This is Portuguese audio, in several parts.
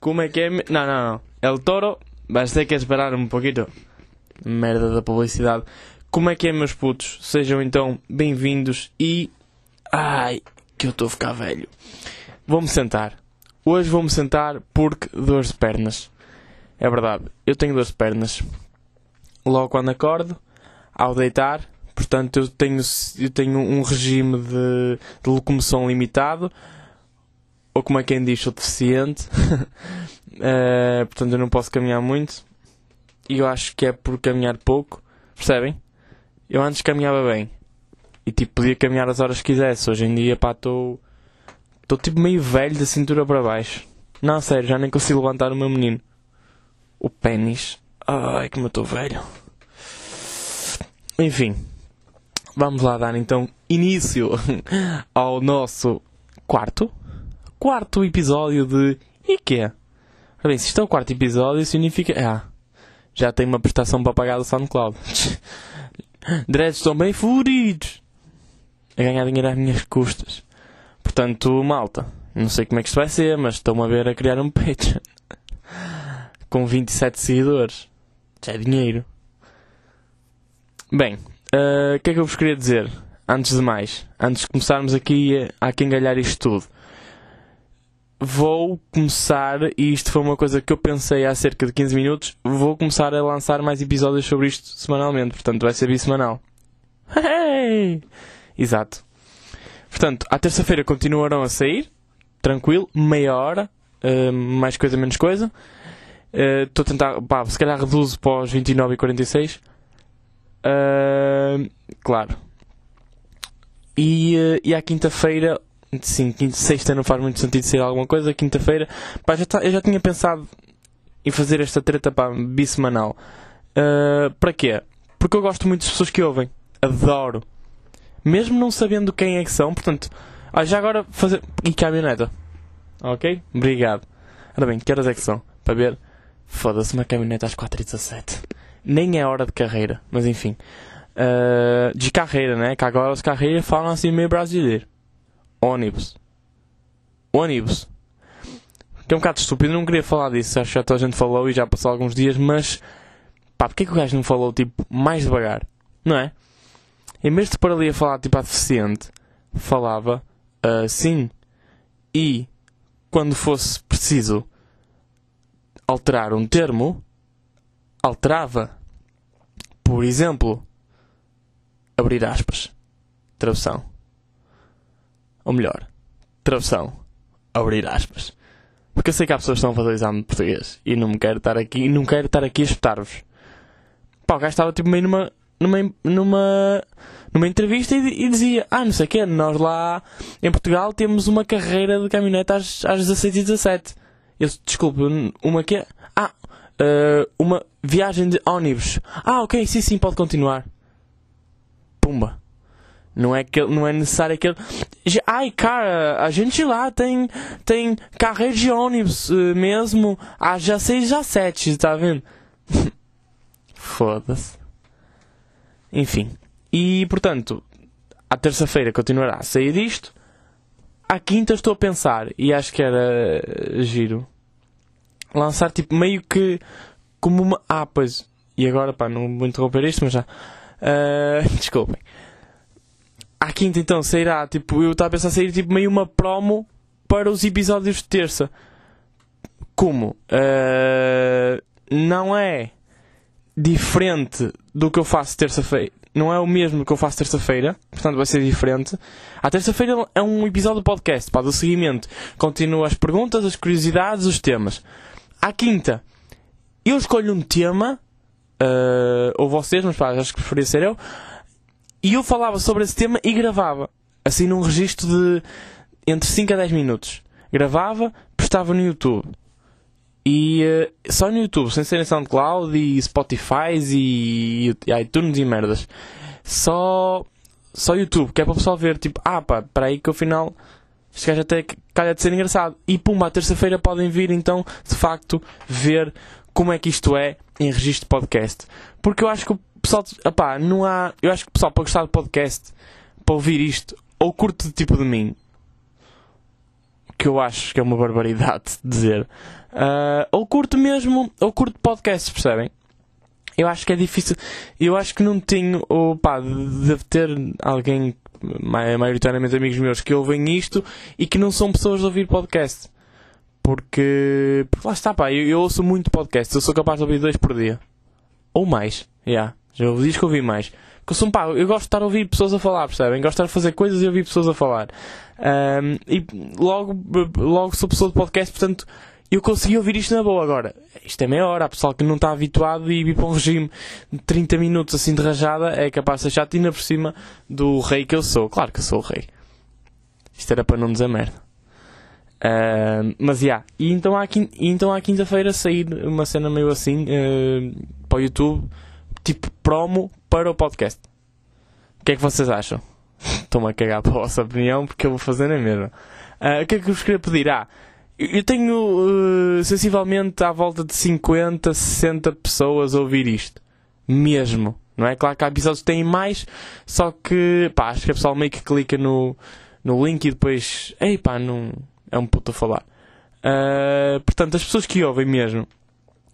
Como é que é? Não, não, não. El Toro, vais ter que esperar um pouquinho. Merda da publicidade. Como é que é, meus putos? Sejam então bem-vindos e. Ai, que eu estou a ficar velho. Vou-me sentar. Hoje vou-me sentar porque dores de pernas. É verdade, eu tenho dores de pernas. Logo quando acordo, ao deitar, portanto eu tenho, eu tenho um regime de, de locomoção limitado, ou como é quem diz, sou deficiente. Eh, portanto eu não posso caminhar muito. E eu acho que é por caminhar pouco. Percebem? Eu antes caminhava bem. E tipo, podia caminhar as horas que quisesse. Hoje em dia, pá, estou. Estou tipo meio velho da cintura para baixo. Não, sério, já nem consigo levantar o meu menino. O pênis. Ai, como eu estou velho. Enfim. Vamos lá dar então início ao nosso quarto. Quarto episódio de IKEA. Ora bem, se isto é o quarto episódio, significa. Ah, já tenho uma prestação para pagar do SoundCloud. Dreads estão bem furidos. A ganhar dinheiro às minhas custas. Portanto, malta, não sei como é que isto vai ser, mas estão-me a ver a criar um Patreon. Com 27 seguidores. Já é dinheiro. Bem, uh, o que é que eu vos queria dizer? Antes de mais, antes de começarmos aqui a, a engalhar isto tudo vou começar, e isto foi uma coisa que eu pensei há cerca de 15 minutos, vou começar a lançar mais episódios sobre isto semanalmente, portanto vai ser bissemanal. Hey! Exato. Portanto, à terça-feira continuarão a sair, tranquilo, meia hora, uh, mais coisa, menos coisa. Estou uh, a tentar, pá, se calhar reduzo para os 29 e 46. Uh, claro. E, uh, e à quinta-feira sim, quinta, sexta não faz muito sentido ser alguma coisa, quinta-feira, pá, já tá, eu já tinha pensado em fazer esta treta pá, bissemanal. Uh, para quê? Porque eu gosto muito das pessoas que ouvem. Adoro. Mesmo não sabendo quem é que são, portanto, ah, já agora fazer. E caminhoneta. Ok? Obrigado. Ora bem, que horas é que são? Para ver. Foda-se, uma caminhoneta às 4h17. Nem é hora de carreira, mas enfim. Uh, de carreira, né? Que agora os carreiras falam assim meio brasileiro ônibus. Ônibus. Que é um bocado estúpido, não queria falar disso, acho que já toda a gente falou e já passou alguns dias, mas pá, porque é que o gajo não falou tipo mais devagar? Não é? Em vez de pôr ali a falar tipo deficiente, falava assim e quando fosse preciso alterar um termo, alterava. Por exemplo, abrir aspas. Tradução. Ou melhor, tradução. Abrir aspas. Porque eu sei que há pessoas que estão a fazer exame de português e não me quero estar aqui, não quero estar aqui a espetar-vos. Pá, o gajo estava tipo meio numa, numa, numa, numa entrevista e, e dizia: Ah, não sei o quê, nós lá em Portugal temos uma carreira de caminhonete às, às 16 e 17. Eu desculpe, uma que Ah, uh, uma viagem de ônibus. Ah, ok, sim, sim, pode continuar. Pumba. Não é, que, não é necessário aquele. Ai, cara, a gente lá tem, tem carreira de ônibus uh, mesmo às já 6 já 7, tá vendo? Foda-se. Enfim. E portanto, à terça-feira continuará a sair disto. À quinta estou a pensar, e acho que era uh, giro, lançar tipo meio que como uma. Ah, pois. E agora, pá, não vou interromper isto, mas já. Uh, desculpem à quinta então sairá, tipo, eu estava a pensar sair tipo meio uma promo para os episódios de terça. Como? Uh, não é diferente do que eu faço terça-feira. Não é o mesmo que eu faço terça-feira, portanto vai ser diferente. A terça-feira é um episódio do podcast, para do seguimento. Continua as perguntas, as curiosidades, os temas. À quinta, eu escolho um tema, uh, ou vocês, mas pá, acho que preferia ser eu e eu falava sobre esse tema e gravava. Assim num registro de entre 5 a 10 minutos. Gravava, postava no YouTube. E uh, só no YouTube, sem ser em SoundCloud e Spotify e, e iTunes e merdas. Só, só YouTube, que é para o pessoal ver, tipo, ah pá, para aí que ao final este gajo até calha de ser engraçado. E pumba, à terça-feira podem vir então, de facto, ver como é que isto é em registro de podcast. Porque eu acho que o pessoal, opá, não há. Eu acho que o pessoal para gostar do podcast, para ouvir isto, ou curte tipo de mim, que eu acho que é uma barbaridade dizer. Uh, ou curto mesmo, ou curto podcasts, percebem? Eu acho que é difícil. Eu acho que não tenho. Ou pá, deve ter alguém, maioritariamente amigos meus, que ouvem isto e que não são pessoas de ouvir podcast. Porque. porque lá está, pá, eu, eu, ouço muito podcast. Eu sou capaz de ouvir dois por dia. Ou mais. Já. Yeah. Já ouvi, diz que ouvi mais. Sou, pá, eu gosto de estar a ouvir pessoas a falar, percebem? Gosto de estar a fazer coisas e ouvir pessoas a falar. Um, e logo, logo sou pessoa de podcast, portanto eu consegui ouvir isto na boa agora. Isto é meia hora, há pessoal que não está habituado e vir para um regime de 30 minutos assim de rajada é capaz de ser chato ainda por cima do rei que eu sou. Claro que eu sou o rei. Isto era para não dizer merda. Uh, mas já, yeah. e então à, então à quinta-feira sair uma cena meio assim uh, para o YouTube, tipo promo para o podcast. O que é que vocês acham? Estou-me a cagar para a vossa opinião porque eu vou fazer na mesma. Uh, o que é que eu vos queria pedir? Ah, eu tenho uh, sensivelmente à volta de 50, 60 pessoas a ouvir isto. Mesmo. Não é? Claro que há episódios que têm mais, só que pá, acho que a pessoa meio que clica no, no link e depois. Ei pá, não. É um puto a falar. Uh, portanto, as pessoas que ouvem mesmo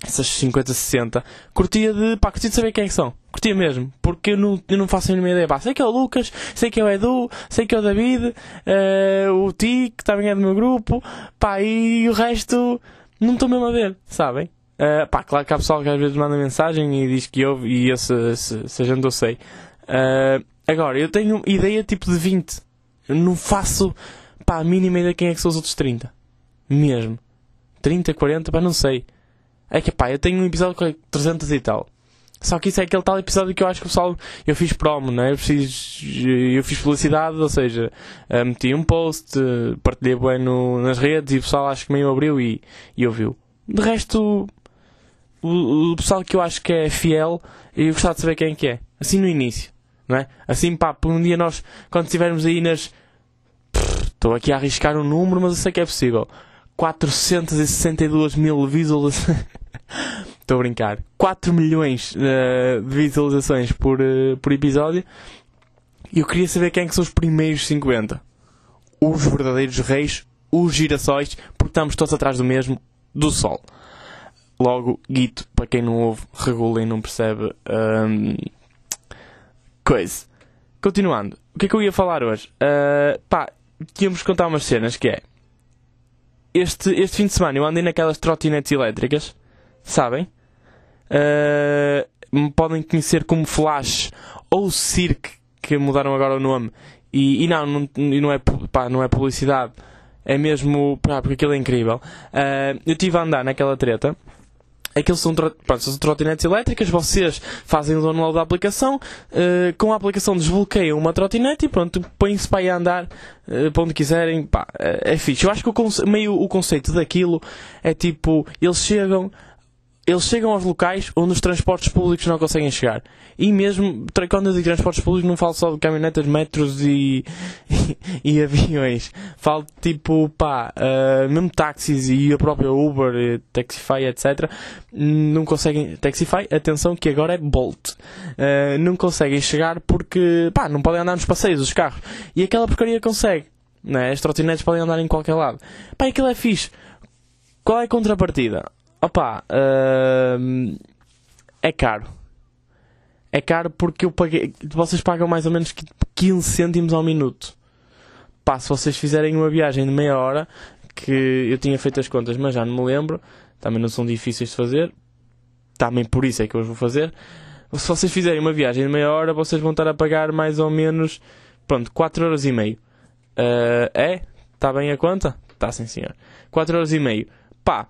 essas 50, 60, curtia de, pá, curtia de saber quem é que são. Curtia mesmo, porque eu não, eu não faço a mínima ideia. Pá, sei que é o Lucas, sei que é o Edu, sei que é o David, uh, o Ti, que também é do meu grupo, pá, e o resto não estou mesmo a ver, sabem? Uh, pá, claro que há pessoal que às vezes manda mensagem e diz que ouve, e esse, esse, esse gente eu sei. Uh, agora, eu tenho ideia tipo de 20. Eu não faço, pá, a mínima ideia de quem é que são os outros 30. Mesmo. 30, 40, pá, não sei. É que pá, eu tenho um episódio com 300 e tal. Só que isso é aquele tal episódio que eu acho que o pessoal. Eu fiz promo, né? Eu fiz, eu fiz publicidade, ou seja, eh, meti um post, eh, partilhei bem no, nas redes e o pessoal acho que meio abriu e, e ouviu. De resto, o, o, pessoal que eu acho que é fiel, eu gostava de saber quem é que é. Assim no início, não é? Assim, pá, por um dia nós, quando estivermos aí nas. Estou aqui a arriscar um número, mas eu sei que é possível. 462 mil visualizações. Estou a brincar. 4 milhões uh, de visualizações por, uh, por episódio. E eu queria saber quem é que são os primeiros 50. Os verdadeiros reis, os girassóis, porque estamos todos atrás do mesmo, do sol. Logo, guito, para quem não ouve, regula e não percebe. Um, coisa. Continuando. O que é que eu ia falar hoje? Uh, pá, tínhamos contar umas cenas que é este, este fim de semana eu andei naquelas trotinetes elétricas, sabem? Uh, podem conhecer como Flash ou Cirque, que mudaram agora o nome. E, e não, não, não, é, pá, não é publicidade, é mesmo. Pá, porque aquilo é incrível. Uh, eu estive a andar naquela treta Aquilo são, pronto, são trotinetes elétricas, vocês fazem o download da aplicação, uh, com a aplicação desbloqueiam uma trotinete e pronto, põem-se para ir a andar uh, para onde quiserem, pá, é, é fixe. Eu acho que o meio o conceito daquilo é tipo, eles chegam, eles chegam aos locais onde os transportes públicos não conseguem chegar. E mesmo, quando eu digo transportes públicos, não falo só de caminhonetas, metros e, e, aviões. Falo tipo, pá, uh, mesmo táxis e a própria Uber, Taxify, etc. Não conseguem. Taxify, atenção que agora é Bolt. Uh, não conseguem chegar porque, pá, não podem andar nos passeios, os carros. E aquela porcaria consegue. Né? As trotinetes podem andar em qualquer lado. Pá, aquilo é fixe. Qual é a contrapartida? Opa, uh, é caro. É caro porque eu paguei. Vocês pagam mais ou menos 15 cêntimos ao minuto. Pá, se vocês fizerem uma viagem de meia hora, que eu tinha feito as contas, mas já não me lembro, também não são difíceis de fazer. Também por isso é que eu vou fazer. Se vocês fizerem uma viagem de meia hora, vocês vão estar a pagar mais ou menos, pronto, 4 euros e meio. Uh, é? Está bem a conta? Está sim senhor. 4 euros e meio. Pá,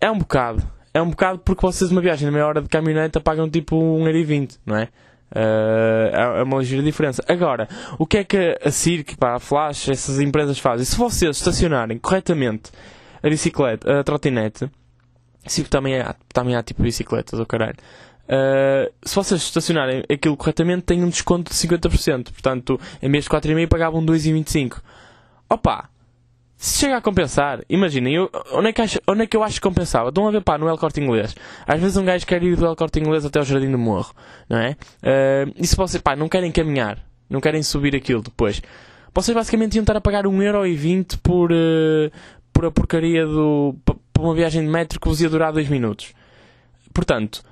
é um bocado. É um bocado porque vocês uma viagem na meia hora de caminhoneta pagam tipo 1,20€, não é? Uh, é uma ligeira diferença. Agora, o que é que a Cirque, pá, a Flash, essas empresas fazem? Se vocês estacionarem corretamente a bicicleta, a trotinete, Cirque também há, também há tipo bicicletas, ou caralho. Uh, se vocês estacionarem aquilo corretamente, tem um desconto de 50%. Portanto, em vez de 4,5 pagavam 2,25. Opa! Se chega a compensar, imaginem, eu, onde, é que acho, onde é que eu acho que compensava? Estão a ver, pá, no El Corte Inglês. Às vezes um gajo quer ir do El Corte Inglês até ao Jardim do Morro, não é? Uh, e se vocês, pá, não querem caminhar, não querem subir aquilo depois, vocês basicamente iam estar a pagar 1,20€ por, uh, por a porcaria do. por uma viagem de metro que vos ia durar 2 minutos. Portanto,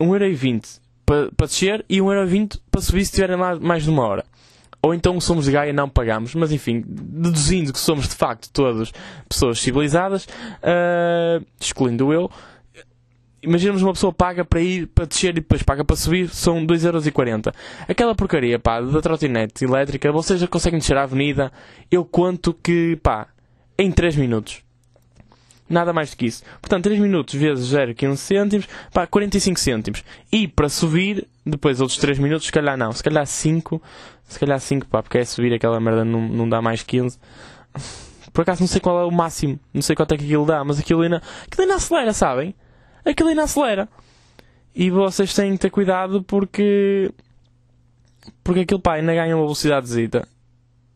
1,20€ para, para descer e 1,20€ para subir se tiverem lá mais de uma hora. Ou então somos Gaia não pagamos, mas enfim, deduzindo que somos de facto todos pessoas civilizadas, uh, excluindo eu, imaginemos uma pessoa paga para ir, para descer e depois paga para subir, são 2,40€. Aquela porcaria, pá, da trotinete elétrica, vocês já conseguem descer a avenida, eu conto que, pá, em 3 minutos. Nada mais do que isso. Portanto, 3 minutos vezes 0,15 cêntimos, pá, 45 cêntimos. E para subir, depois outros 3 minutos, se calhar não, se calhar 5, se calhar 5, pá, porque é subir aquela merda não, não dá mais 15. Por acaso não sei qual é o máximo, não sei quanto é que aquilo dá, mas aquilo ainda, aquilo ainda acelera, sabem? Aquilo ainda acelera. E vocês têm que ter cuidado porque. Porque aquilo pá ainda ganha uma velocidade zita.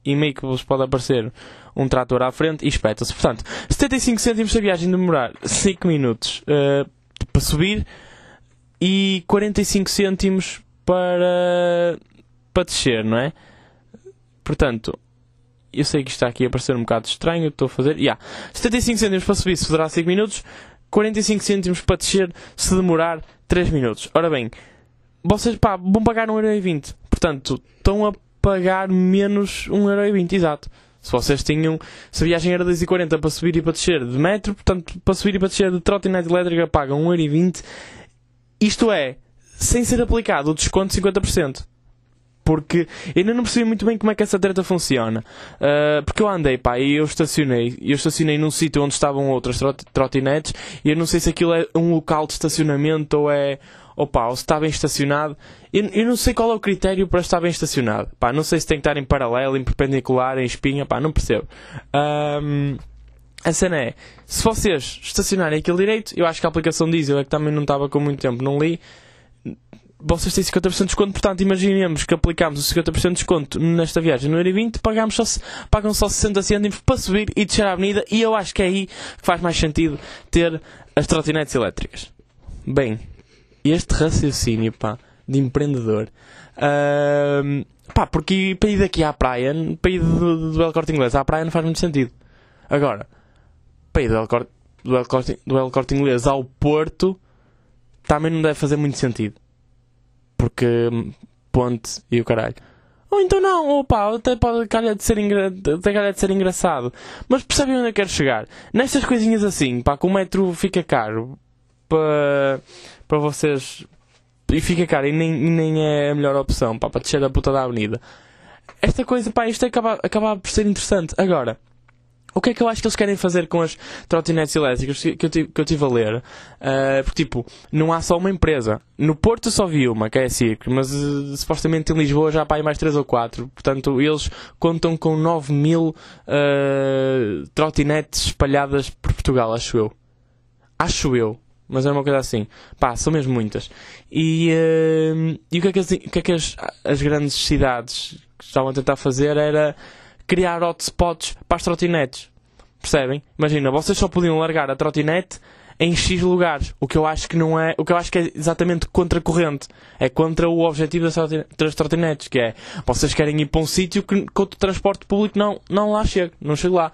E meio que vos pode aparecer um trator à frente e espeta-se. Portanto, 75 cêntimos a viagem demorar 5 minutos uh, para subir e 45 cêntimos para, para descer, não é? Portanto, eu sei que isto está aqui a parecer um bocado estranho, estou a fazer. Yeah. 75 cêntimos para subir se durar 5 minutos, 45 cêntimos para descer se demorar 3 minutos. Ora bem, vocês pá, vão pagar 1,20€. Portanto, estão a pagar menos 1,20€, exato. Se vocês tinham, se a viagem era 2,40 para subir e para descer de metro, portanto, para subir e para descer de trotinete elétrica pagam 1,20€. Isto é, sem ser aplicado o desconto de 50% porque ainda não percebi muito bem como é que essa treta funciona. Uh, porque eu andei, pá, e eu estacionei. Eu estacionei num sítio onde estavam outras trot trotinetes e eu não sei se aquilo é um local de estacionamento ou é. Ou pá, ou se está bem estacionado. Eu, eu não sei qual é o critério para estar bem estacionado. Pá, não sei se tem que estar em paralelo, em perpendicular, em espinha, pá, não percebo. Um, a cena é, se vocês estacionarem aquilo direito, eu acho que a aplicação diz, eu é que também não estava com muito tempo, não li vocês têm 50% de desconto, portanto, imaginemos que aplicámos o 50% de desconto nesta viagem no Euro 20, pagamos só, pagam só 60 cêntimos para subir e descer a avenida, e eu acho que é aí que faz mais sentido ter as trotinetes elétricas. Bem, este raciocínio, pá, de empreendedor, uh, pá, porque para ir daqui à praia, para ir do, do El Corte Inglês à praia não faz muito sentido. Agora, para ir do El Corte, do El Corte, do El Corte Inglês ao Porto, também não deve fazer muito sentido porque ponte e o caralho. Ou então não, opa, até pode calhar de ser, engra... até calhar de ser engraçado. Mas percebem onde eu quero chegar? Nestas coisinhas assim, pá, que o metro fica caro para, para vocês. E fica caro e nem, nem é a melhor opção, pá, para descer a puta da avenida. Esta coisa, pá, isto acaba, acaba por ser interessante. Agora, o que é que eu acho que eles querem fazer com as trotinetes elétricas que eu, que eu tive a ler? Uh, porque, tipo, não há só uma empresa. No Porto só vi uma, que é a Cirque, mas uh, supostamente em Lisboa já há mais 3 ou 4. Portanto, eles contam com 9 mil uh, trotinetes espalhadas por Portugal, acho eu. Acho eu. Mas é uma coisa assim. Pá, são mesmo muitas. E, uh, e o que é que, as, que, é que as, as grandes cidades estavam a tentar fazer era criar hotspots para as trotinetes. Percebem? Imagina, vocês só podiam largar a trotinete em X lugares. O que eu acho que não é. O que eu acho que é exatamente contracorrente. É contra o objetivo das trotinetes, que é vocês querem ir para um sítio que, que o transporte público não, não lá chega, não chega lá.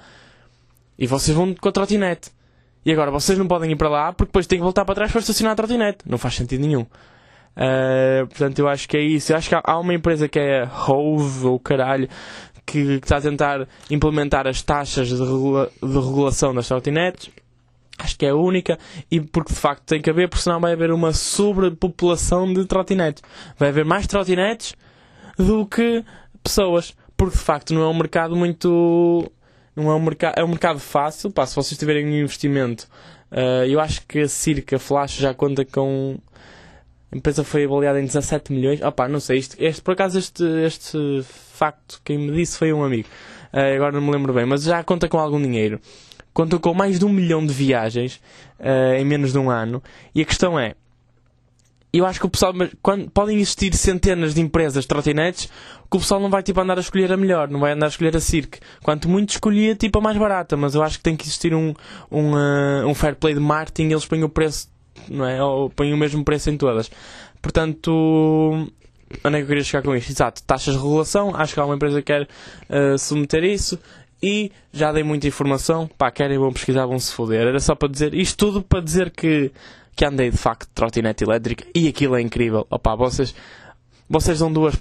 E vocês vão com a trotinete. E agora vocês não podem ir para lá porque depois têm que voltar para trás para estacionar a trotinete. Não faz sentido nenhum. Uh, portanto, eu acho que é isso. Eu acho que há, uma empresa que é Hove ou caralho que, que está a tentar implementar as taxas de, regula de regulação das trotinetes. Acho que é a única, e porque de facto tem que haver, porque senão vai haver uma sobrepopulação de trotinetes. Vai haver mais trotinetes do que pessoas, porque de facto não é um mercado muito. Não é um mercado, é um mercado fácil. Pá, se vocês tiverem um investimento, uh, eu acho que a Circa Flash já conta com a empresa foi avaliada em 17 milhões. Opá, não sei, isto, este, por acaso este, este facto, quem me disse foi um amigo. Uh, agora não me lembro bem, mas já conta com algum dinheiro. Conta com mais de um milhão de viagens uh, em menos de um ano. E a questão é, eu acho que o pessoal, quando podem existir centenas de empresas de trotinetes, que o pessoal não vai tipo andar a escolher a melhor, não vai andar a escolher a Cirque. Quanto muito escolhia tipo a mais barata, mas eu acho que tem que existir um, um, uh, um fair play de marketing, eles põem o preço não é? Ou põem o mesmo preço em todas. Portanto, onde é que eu queria chegar com isto? Exato, taxas de regulação, acho que há uma empresa que quer uh, submeter isso e já dei muita informação, pá, querem, vão pesquisar, vão se foder. Era só para dizer, isto tudo para dizer que, que andei de facto de trotinete elétrica e aquilo é incrível. Opá, vocês, vocês dão duas,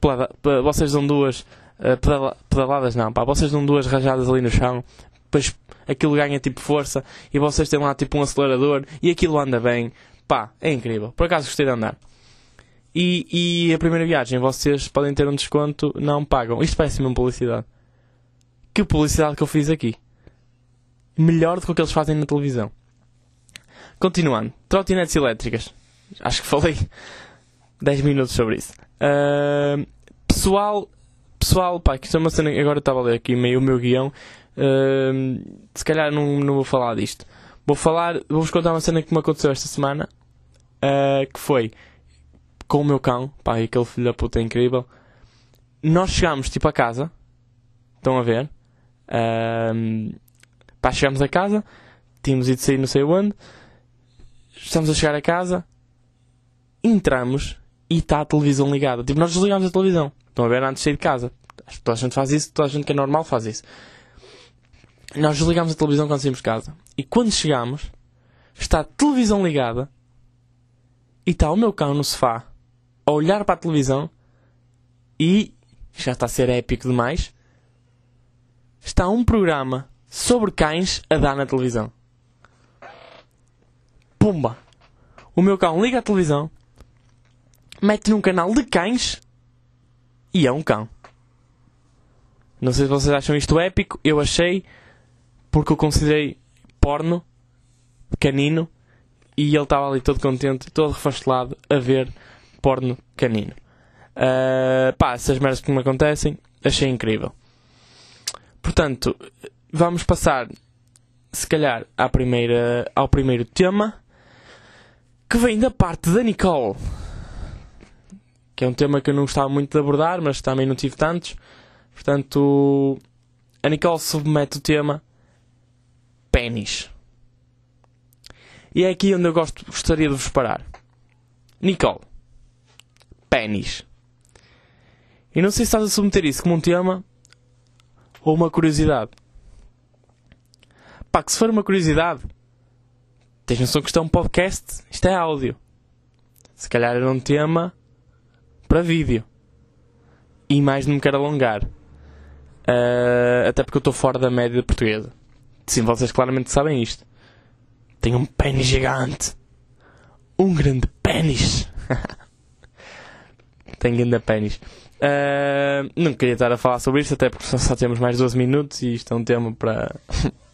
vocês dão duas uh, pedala, pedaladas, não, pá, vocês dão duas rajadas ali no chão, depois aquilo ganha tipo força e vocês têm lá tipo um acelerador e aquilo anda bem, pá, é incrível. Por acaso gostei de andar. E, e a primeira viagem vocês podem ter um desconto, não pagam. Isto parece uma publicidade. Que publicidade que eu fiz aqui. Melhor do que o que eles fazem na televisão. Continuando. Trotinetes elétricas. Acho que falei 10 minutos sobre isso. Uh, pessoal, pessoal, pá, que isto é uma cena. Agora estava a ler aqui meio o meu guião. Uh, se calhar não, não vou falar disto. Vou falar, vou-vos contar uma cena que me aconteceu esta semana. Uh, que foi com o meu cão, pá, aquele filho da puta é incrível. Nós chegámos tipo a casa, estão a ver? Um, pá, chegámos a casa, tínhamos ido sair não sei onde, estamos a chegar a casa, entramos e está a televisão ligada. Tipo, nós desligamos a televisão. Estão a ver antes de sair de casa. Toda a gente faz isso, toda a gente que é normal faz isso. Nós desligamos a televisão quando saímos de casa. E quando chegamos, está a televisão ligada e está o meu cão no sofá a olhar para a televisão e já está a ser épico demais. Está um programa sobre cães a dar na televisão. Pumba! O meu cão liga a televisão, mete num canal de cães e é um cão. Não sei se vocês acham isto épico, eu achei porque eu considerei porno canino e ele estava ali todo contente, todo refastelado a ver porno canino. Uh, pá, essas merdas que me acontecem, achei incrível. Portanto, vamos passar, se calhar, à primeira, ao primeiro tema, que vem da parte da Nicole. Que é um tema que eu não gostava muito de abordar, mas também não tive tantos. Portanto, a Nicole submete o tema pênis. E é aqui onde eu gosto, gostaria de vos parar. Nicole, pênis. E não sei se estás a submeter isso como um tema ou uma curiosidade. Pá, que se for uma curiosidade, tens noção que isto é um podcast, isto é áudio. Se calhar era um tema para vídeo. E mais não me quero alongar. Uh, até porque eu estou fora da média portuguesa. Sim, vocês claramente sabem isto. Tenho um pênis gigante. Um grande pênis. Tenho ainda pênis. Uh, não queria estar a falar sobre isto, até porque só temos mais 12 minutos e isto é um tema para.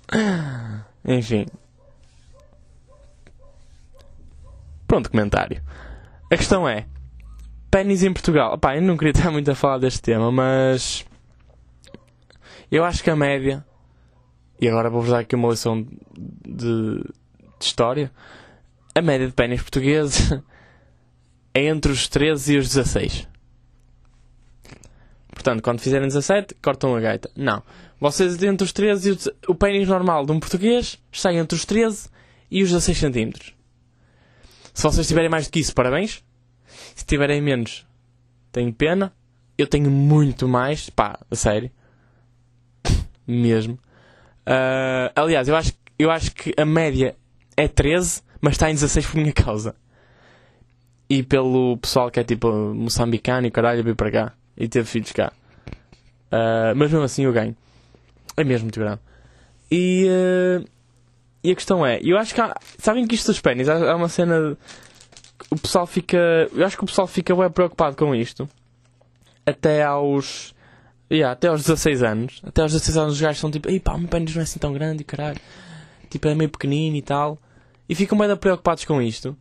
Enfim. Pronto, comentário. A questão é: pênis em Portugal. Pá, eu não queria estar muito a falar deste tema, mas. Eu acho que a média. E agora vou-vos dar aqui uma lição de, de história. A média de pênis portugueses é entre os 13 e os 16. Portanto, quando fizerem 17, cortam a gaita. Não. Vocês entre os 13 e os... O pênis normal de um português está entre os 13 e os 16 centímetros. Se vocês tiverem mais do que isso, parabéns. Se tiverem menos, tenho pena. Eu tenho muito mais. Pá, a sério. Mesmo. Uh, aliás, eu acho, eu acho que a média é 13, mas está em 16 por minha causa e pelo pessoal que é tipo moçambicano e caralho vir para cá e teve filhos cá. Uh, mas mesmo assim eu ganho. É mesmo muito. E, uh, e a questão é, eu acho que há, sabem que isto dos pênis há, uma cena. O pessoal fica. Eu acho que o pessoal fica bem preocupado com isto. Até aos. Yeah, até aos 16 anos. Até aos 16 anos os gajos são tipo, ei pá, o meu pênis não é assim tão grande, caralho. Tipo, é meio pequenino e tal. E ficam bem preocupados com isto.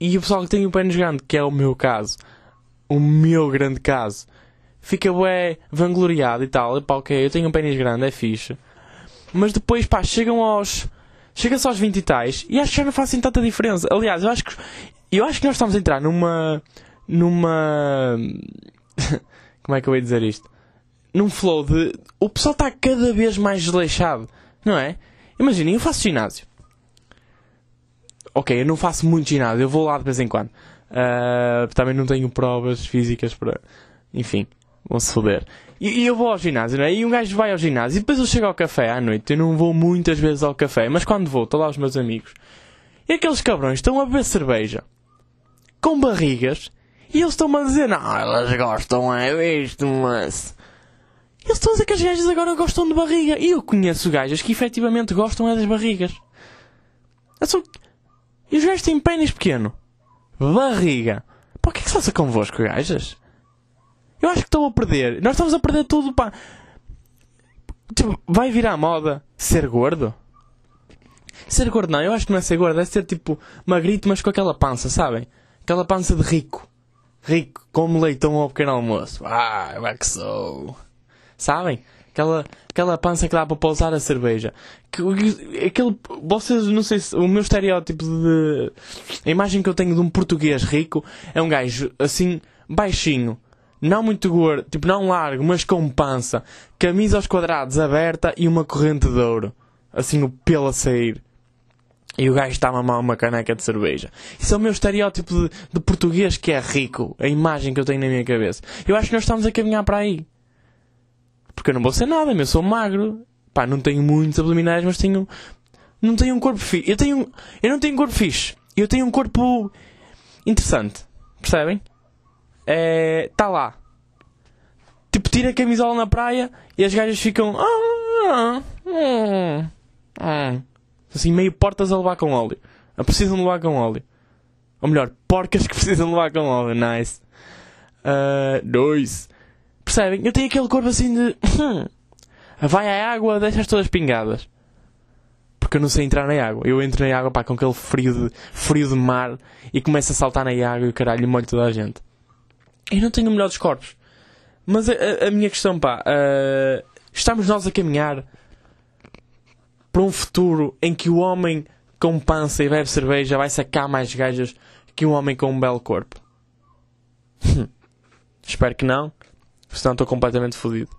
E o pessoal que tem o pênis grande, que é o meu caso, o meu grande caso, fica bué vangloriado e tal. Pá, ok, eu tenho um pênis grande, é fixe. Mas depois, pá, chegam aos. Chega-se aos 20 e tais e acho que já não fazem tanta diferença. Aliás, eu acho que. Eu acho que nós estamos a entrar numa. numa. Como é que eu ia dizer isto? Num flow de. O pessoal está cada vez mais desleixado, não é? Imaginem, eu faço ginásio ok, eu não faço muito ginásio, eu vou lá de vez em quando. Uh, também não tenho provas físicas para. Enfim, vão-se foder. E, e, eu vou ao ginásio, não é? E um gajo vai ao ginásio e depois eu chego ao café à noite. Eu não vou muitas vezes ao café, mas quando vou, estou lá os meus amigos. E aqueles cabrões estão a beber cerveja com barrigas e eles estão-me a dizer: Não, elas gostam, é isto, mas. Eles estão a dizer que as gajas agora gostam de barriga. E eu conheço gajas que efetivamente gostam é das barrigas. E os gajos têm pênis pequeno. Barriga. Pá, o que é que se passa convosco, gajas? Eu acho que estão a perder. Nós estamos a perder tudo, pá. Tipo, vai virar moda ser gordo? Ser gordo não, eu acho que não é ser gordo, é ser tipo magrito, mas com aquela pança, sabem? Aquela pança de rico. Rico, como leitão ao pequeno almoço. Ah, eu é que sou. Sabem? Aquela, aquela pança que dá para pousar a cerveja. Que, aquele, vocês, não sei se, o meu estereótipo de, a imagem que eu tenho de um português rico é um gajo assim, baixinho, não muito gordo, tipo não largo, mas com pança, camisa aos quadrados aberta e uma corrente de ouro. Assim o pelo a sair. E o gajo está a mamar uma caneca de cerveja. Isso é o meu estereótipo de, de português que é rico. A imagem que eu tenho na minha cabeça. Eu acho que nós estamos a caminhar para aí. Porque eu não vou ser nada, eu sou magro. Pá, não tenho muitos abdominais, mas tenho. Não tenho um corpo fixe. Eu tenho. Eu não tenho um corpo fixe. Eu tenho um corpo interessante. Percebem? É. Está lá. Tipo, tira a camisola na praia e as gajas ficam. Ah, ah, ah, assim, meio portas a levar com óleo. A precisam levar com óleo. Ou melhor, porcas que precisam levar com óleo. Nice. Uh, dois. Percebem? Eu tenho aquele corpo assim de. Hum, vai à água, deixa as todas pingadas. Porque eu não sei entrar na água. Eu entro na água pá, com aquele frio de, frio de mar e começo a saltar na água e o caralho molho toda a gente. Eu não tenho o melhor dos corpos. Mas a, a, minha questão, pá, uh, estamos nós a caminhar para um futuro em que o homem com pança e bebe cerveja vai sacar mais gajas que um homem com um belo corpo? Espero que não. Senão estou completamente fodido.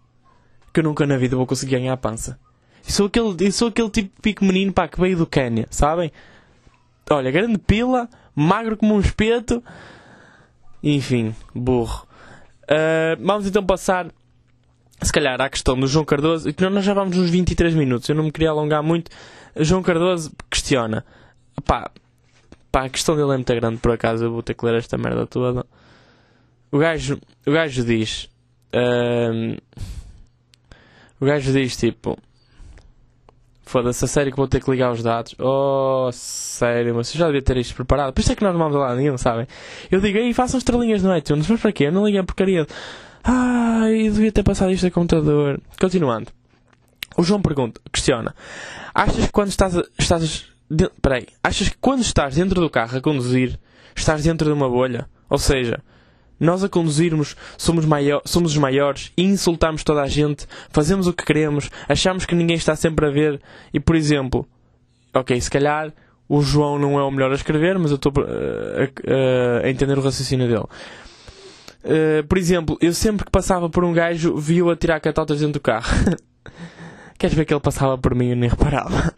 Que eu nunca na vida vou conseguir ganhar a pança. E sou aquele, sou aquele tipo pico menino pá, que veio do Quênia, sabem? Olha, grande pila, magro como um espeto. Enfim, burro. Uh, vamos então passar, se calhar, à questão do João Cardoso. Nós já vamos uns 23 minutos, eu não me queria alongar muito. João Cardoso questiona: pá, pá, a questão dele é muito grande, por acaso eu vou ter que ler esta merda toda. O gajo, o gajo diz: um, o gajo diz tipo: Foda-se, a sério que vou ter que ligar os dados. Oh, sério, mas eu já devia ter isto preparado. Por isso é que nós não vamos lá nenhum, sabem? Eu digo, aí façam estrelinhas no iTunes, mas para quê? Eu não liguei a porcaria. Ai, devia ter passado isto a computador. Continuando. O João pergunta, questiona: Achas que quando estás. estás de, peraí, achas que quando estás dentro do carro a conduzir, estás dentro de uma bolha? Ou seja, nós a conduzirmos somos, maior, somos os maiores e insultamos toda a gente, fazemos o que queremos, achamos que ninguém está sempre a ver e, por exemplo, ok, se calhar o João não é o melhor a escrever, mas eu estou uh, a, a, entender o raciocínio dele. Uh, por exemplo, eu sempre que passava por um gajo vi-o a tirar catotas dentro do carro. Queres ver que ele passava por mim e nem reparava?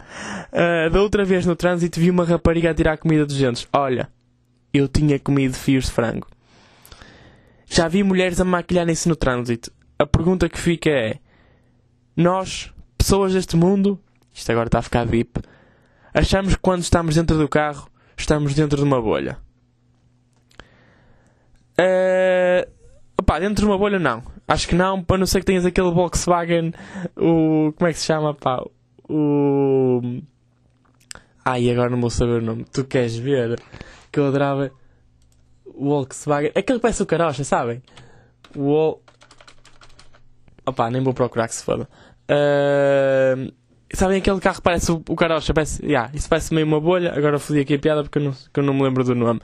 Uh, da outra vez no trânsito vi uma rapariga a tirar comida dos dentes. Olha, eu tinha comido fios de frango. Já vi mulheres a maquilharem-se no trânsito. A pergunta que fica é: Nós, pessoas deste mundo, isto agora está a ficar deep, achamos que quando estamos dentro do carro, estamos dentro de uma bolha. Uh, opá, dentro de uma bolha não. Acho que não, para não ser que tenhas aquele Volkswagen, o. Como é que se chama, pá? O. Ai, agora não vou saber o nome. Tu queres ver? Que eu adorava. Volkswagen. Aquele que parece o carocha, sabem? O. Opa, nem vou procurar que se foda. Uh... Sabem aquele carro que parece o, o carocha? Parece, yeah, isso parece meio uma bolha. Agora fodi aqui a piada porque eu não, eu não me lembro do nome.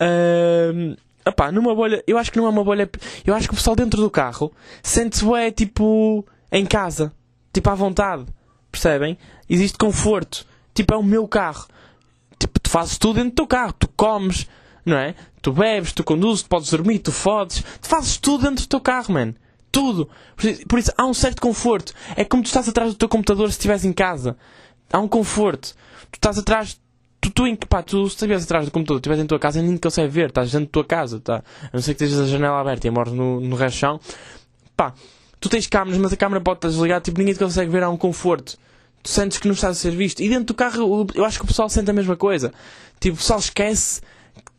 Uh... Opá, numa bolha, eu acho que não é uma bolha. Eu acho que o pessoal dentro do carro sente-se é tipo em casa, tipo à vontade, percebem? Existe conforto, tipo é o meu carro, tipo tu fazes tudo dentro do teu carro, tu comes, não é? Tu bebes, tu conduzes, tu podes dormir, tu fodes, tu fazes tudo dentro do teu carro, man. Tudo. Por isso, há um certo conforto. É como tu estás atrás do teu computador se estiveres em casa. Há um conforto. Tu estás atrás Tu, tu, pá, tu se estiveres atrás do computador, estiveres em tua casa, nem te consegue ver, estás dentro da tua casa, tá? A não ser que estejas a janela aberta e mores no, no rachão. Pá, tu tens câmeras, mas a câmera pode estar desligada, tipo, ninguém te consegue ver, há um conforto. Tu sentes que não estás a ser visto. E dentro do carro, eu acho que o pessoal sente a mesma coisa. Tipo, o pessoal esquece que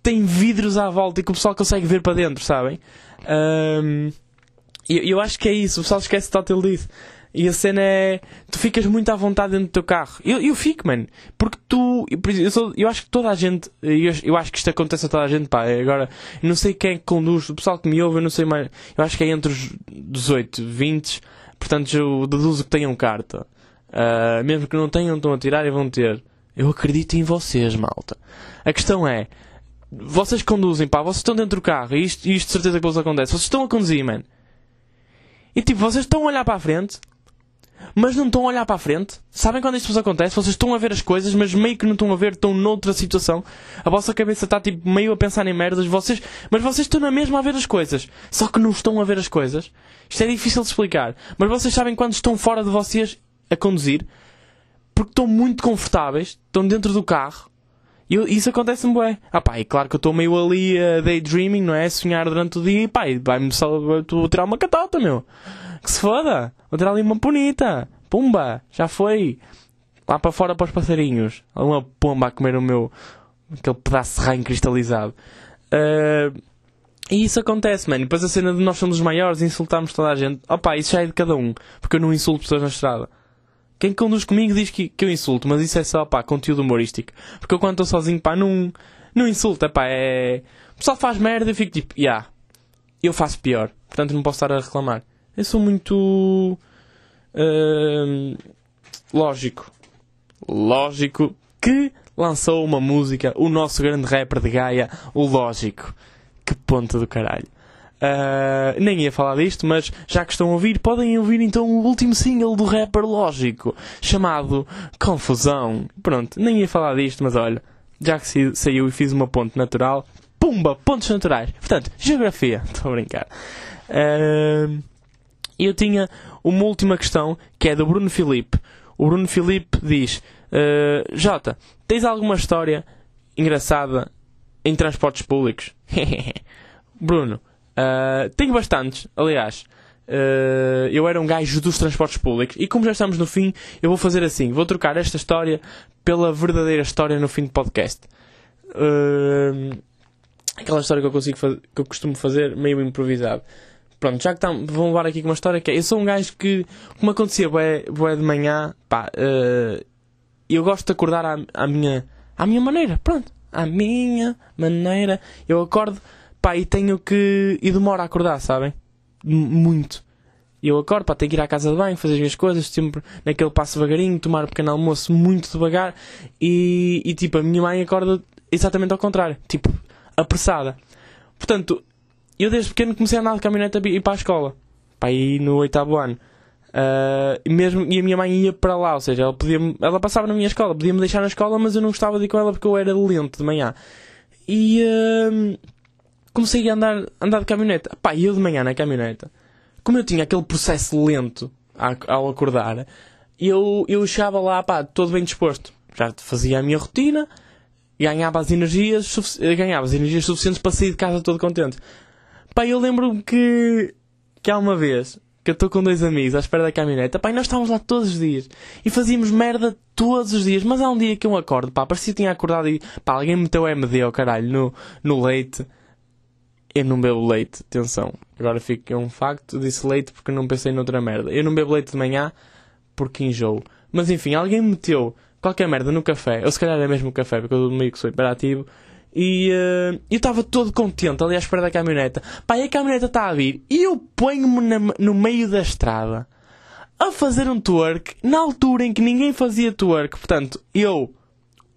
tem vidros à volta e que o pessoal consegue ver para dentro, sabem? Um, eu, eu acho que é isso, o pessoal esquece total disso. E a cena é. Tu ficas muito à vontade dentro do teu carro. Eu, eu fico, mano. Porque tu. Eu, sou, eu acho que toda a gente. Eu, eu, acho que isto acontece a toda a gente, pá. Agora, eu não sei quem é que conduz. O pessoal que me ouve, eu não sei mais. Eu acho que é entre os 18, 20. Portanto, eu deduzo que tenham carta. Uh, mesmo que não tenham, estão a tirar e vão ter. Eu acredito em vocês, malta. A questão é. Vocês conduzem, pá. Vocês estão dentro do carro. E isto, isto de certeza que vos acontece. Vocês estão a conduzir, mano. E tipo, vocês estão a olhar para a frente mas não estão a olhar para a frente. Sabem quando isto vos acontece? Vocês estão a ver as coisas, mas meio que não estão a ver, estão noutra situação. A vossa cabeça está tipo meio a pensar em merdas, vocês, mas vocês estão na mesma a ver as coisas. Só que não estão a ver as coisas. Isto é difícil de explicar. Mas vocês sabem quando estão fora de vocês a conduzir, porque estão muito confortáveis, estão dentro do carro. E isso acontece-me bem. Ah pá, e claro que eu estou meio ali a uh, daydreaming, não é? Sonhar durante o dia e pá, vai-me só vou tirar uma catota, meu. Que se foda. Vou tirar ali uma bonita. Pumba. Já foi. Lá para fora para os passarinhos. Uma pomba a comer o meu... Aquele pedaço de raio cristalizado. Uh, e isso acontece, mano. Depois a cena de nós somos os maiores e insultamos toda a gente. Opa, isso já é de cada um. Porque eu não insulto pessoas na estrada. Quem conduz comigo diz que, que eu insulto, mas isso é só, pá, conteúdo humorístico. Porque eu quando estou sozinho, pá, não, não insulto, pá, é... O pessoal faz merda e fico tipo, yeah, eu faço pior. Portanto não posso estar a reclamar. Eu sou muito. Uh, lógico. Lógico que lançou uma música, o nosso grande rapper de Gaia, o Lógico. Que ponto do caralho. Uh, nem ia falar disto, mas já que estão a ouvir, podem ouvir então o último single do rapper Lógico, chamado Confusão. Pronto, nem ia falar disto, mas olha, já que saiu e fiz uma ponte natural, pumba, pontos naturais. Portanto, geografia, estou a brincar. Uh, eu tinha uma última questão, que é do Bruno Filipe. O Bruno Filipe diz: uh, Jota, tens alguma história engraçada em transportes públicos? Bruno, uh, tenho bastantes, aliás. Uh, eu era um gajo dos transportes públicos. E como já estamos no fim, eu vou fazer assim: vou trocar esta história pela verdadeira história no fim do podcast. Uh, aquela história que eu consigo que eu costumo fazer meio improvisado. Pronto, já que tam, vão levar aqui com uma história que é, eu sou um gajo que, como acontecia bué de manhã, pá, uh, eu gosto de acordar à, à, minha, à minha maneira, pronto, à minha maneira, eu acordo, pá, e tenho que, e demoro a acordar, sabem? Muito. Eu acordo, pá, tenho que ir à casa de banho, fazer as minhas coisas, sempre naquele passo devagarinho, tomar um pequeno almoço muito devagar, e, e tipo, a minha mãe acorda exatamente ao contrário, tipo, apressada. Portanto, eu desde pequeno comecei a andar de caminhonete e ir para a escola. Para ir no oitavo ano. Uh, mesmo, e a minha mãe ia para lá, ou seja, ela, podia ela passava na minha escola, podia-me deixar na escola, mas eu não gostava de ir com ela porque eu era lento de manhã. E uh, comecei a andar, andar de caminhonete. Pá, eu de manhã na caminhonete, como eu tinha aquele processo lento ao acordar, eu, eu chegava lá, pá, todo bem disposto. Já fazia a minha rotina, ganhava as energias, ganhava as energias suficientes para sair de casa todo contente. Pá, eu lembro-me que, que há uma vez que eu estou com dois amigos à espera da caminhoneta, pá, e nós estávamos lá todos os dias e fazíamos merda todos os dias. Mas há um dia que eu acordo, pá, parecia que tinha acordado e pá, alguém meteu MD, oh caralho, no, no leite. Eu não bebo leite, atenção. Agora fica um facto, disse leite porque não pensei noutra merda. Eu não bebo leite de manhã porque enjoo. Mas enfim, alguém meteu qualquer merda no café, ou se calhar é mesmo o café, porque eu meio que sou hiperativo, e uh, eu estava todo contente ali à espera da caminhoneta. Pá, e a caminhoneta está a vir. E eu ponho-me no meio da estrada a fazer um twerk na altura em que ninguém fazia twerk. Portanto, eu,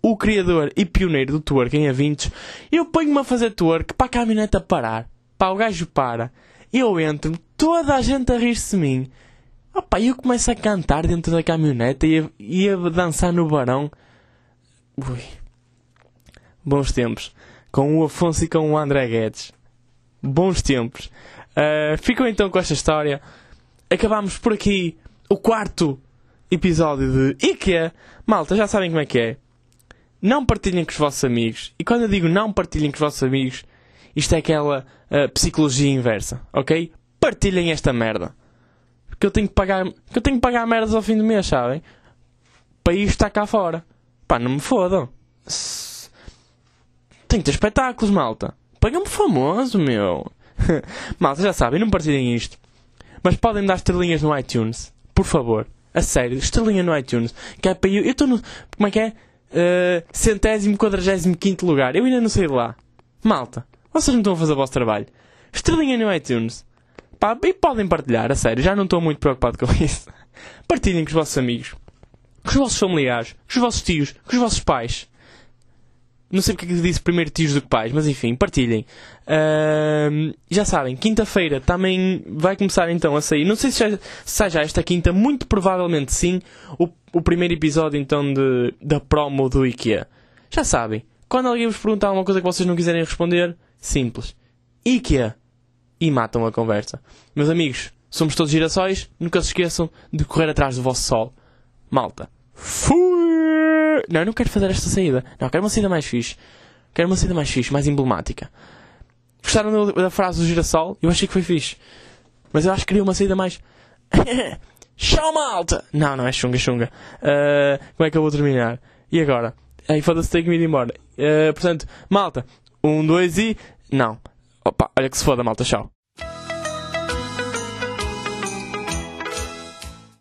o criador e pioneiro do twerk em A20, eu ponho-me a fazer twerk para a caminhoneta parar. Pá, o gajo para. Eu entro, toda a gente a rir-se de mim. Opa, eu começo a cantar dentro da caminhoneta e a, a dançar no varão. Ui bons tempos. Com o Afonso e com o André Guedes. Bons tempos. Uh, ficam então com esta história. Acabamos por aqui o quarto episódio de IKEA. Malta, já sabem como é que é. Não partilhem com os vossos amigos. E quando eu digo não partilhem com os vossos amigos, isto é aquela uh, psicologia inversa, ok? Partilhem esta merda. Que eu tenho que pagar, que eu tenho que pagar merdas ao fim do mês, sabem? Para isto está cá fora. Pá, não me fodam. Tenho que ter espetáculos, malta. Paga-me famoso, meu. malta, já sabem, não partilhem isto. Mas podem dar estrelinhas no iTunes. Por favor. A sério, estrelinha no iTunes. Que é para eu. Eu estou no. Como é que é? Uh, centésimo, quadragésimo, quinto lugar. Eu ainda não saí de lá. Malta, vocês não estão a fazer o vosso trabalho. Estrelinha no iTunes. Pá, e podem partilhar, a sério. Já não estou muito preocupado com isso. Partilhem com os vossos amigos. Com os vossos familiares. Com os vossos tios. Com os vossos pais. Não sei porque é que disse primeiro tios do que pais, mas enfim, partilhem. Uh, já sabem, quinta-feira também vai começar então a sair. Não sei se já, se já esta quinta, muito provavelmente sim, o, o primeiro episódio então de, da promo do IKEA. Já sabem, quando alguém vos perguntar alguma coisa que vocês não quiserem responder, simples. IKEA. E matam a conversa. Meus amigos, somos todos girassóis, nunca se esqueçam de correr atrás do vosso sol. Malta. Fui! Não, eu não quero fazer esta saída. Não, quero uma saída mais fixe. Quero uma saída mais fixe, mais emblemática. Gostaram da frase do girassol? Eu achei que foi fixe. Mas eu acho que queria uma saída mais. Tchau, malta! Não, não é chunga, chunga. Uh, como é que eu vou terminar? E agora? Aí foda-se, tenho que me ir embora. Uh, portanto, malta. Um, dois e. Não. Opa, olha que se foda, malta, tchau.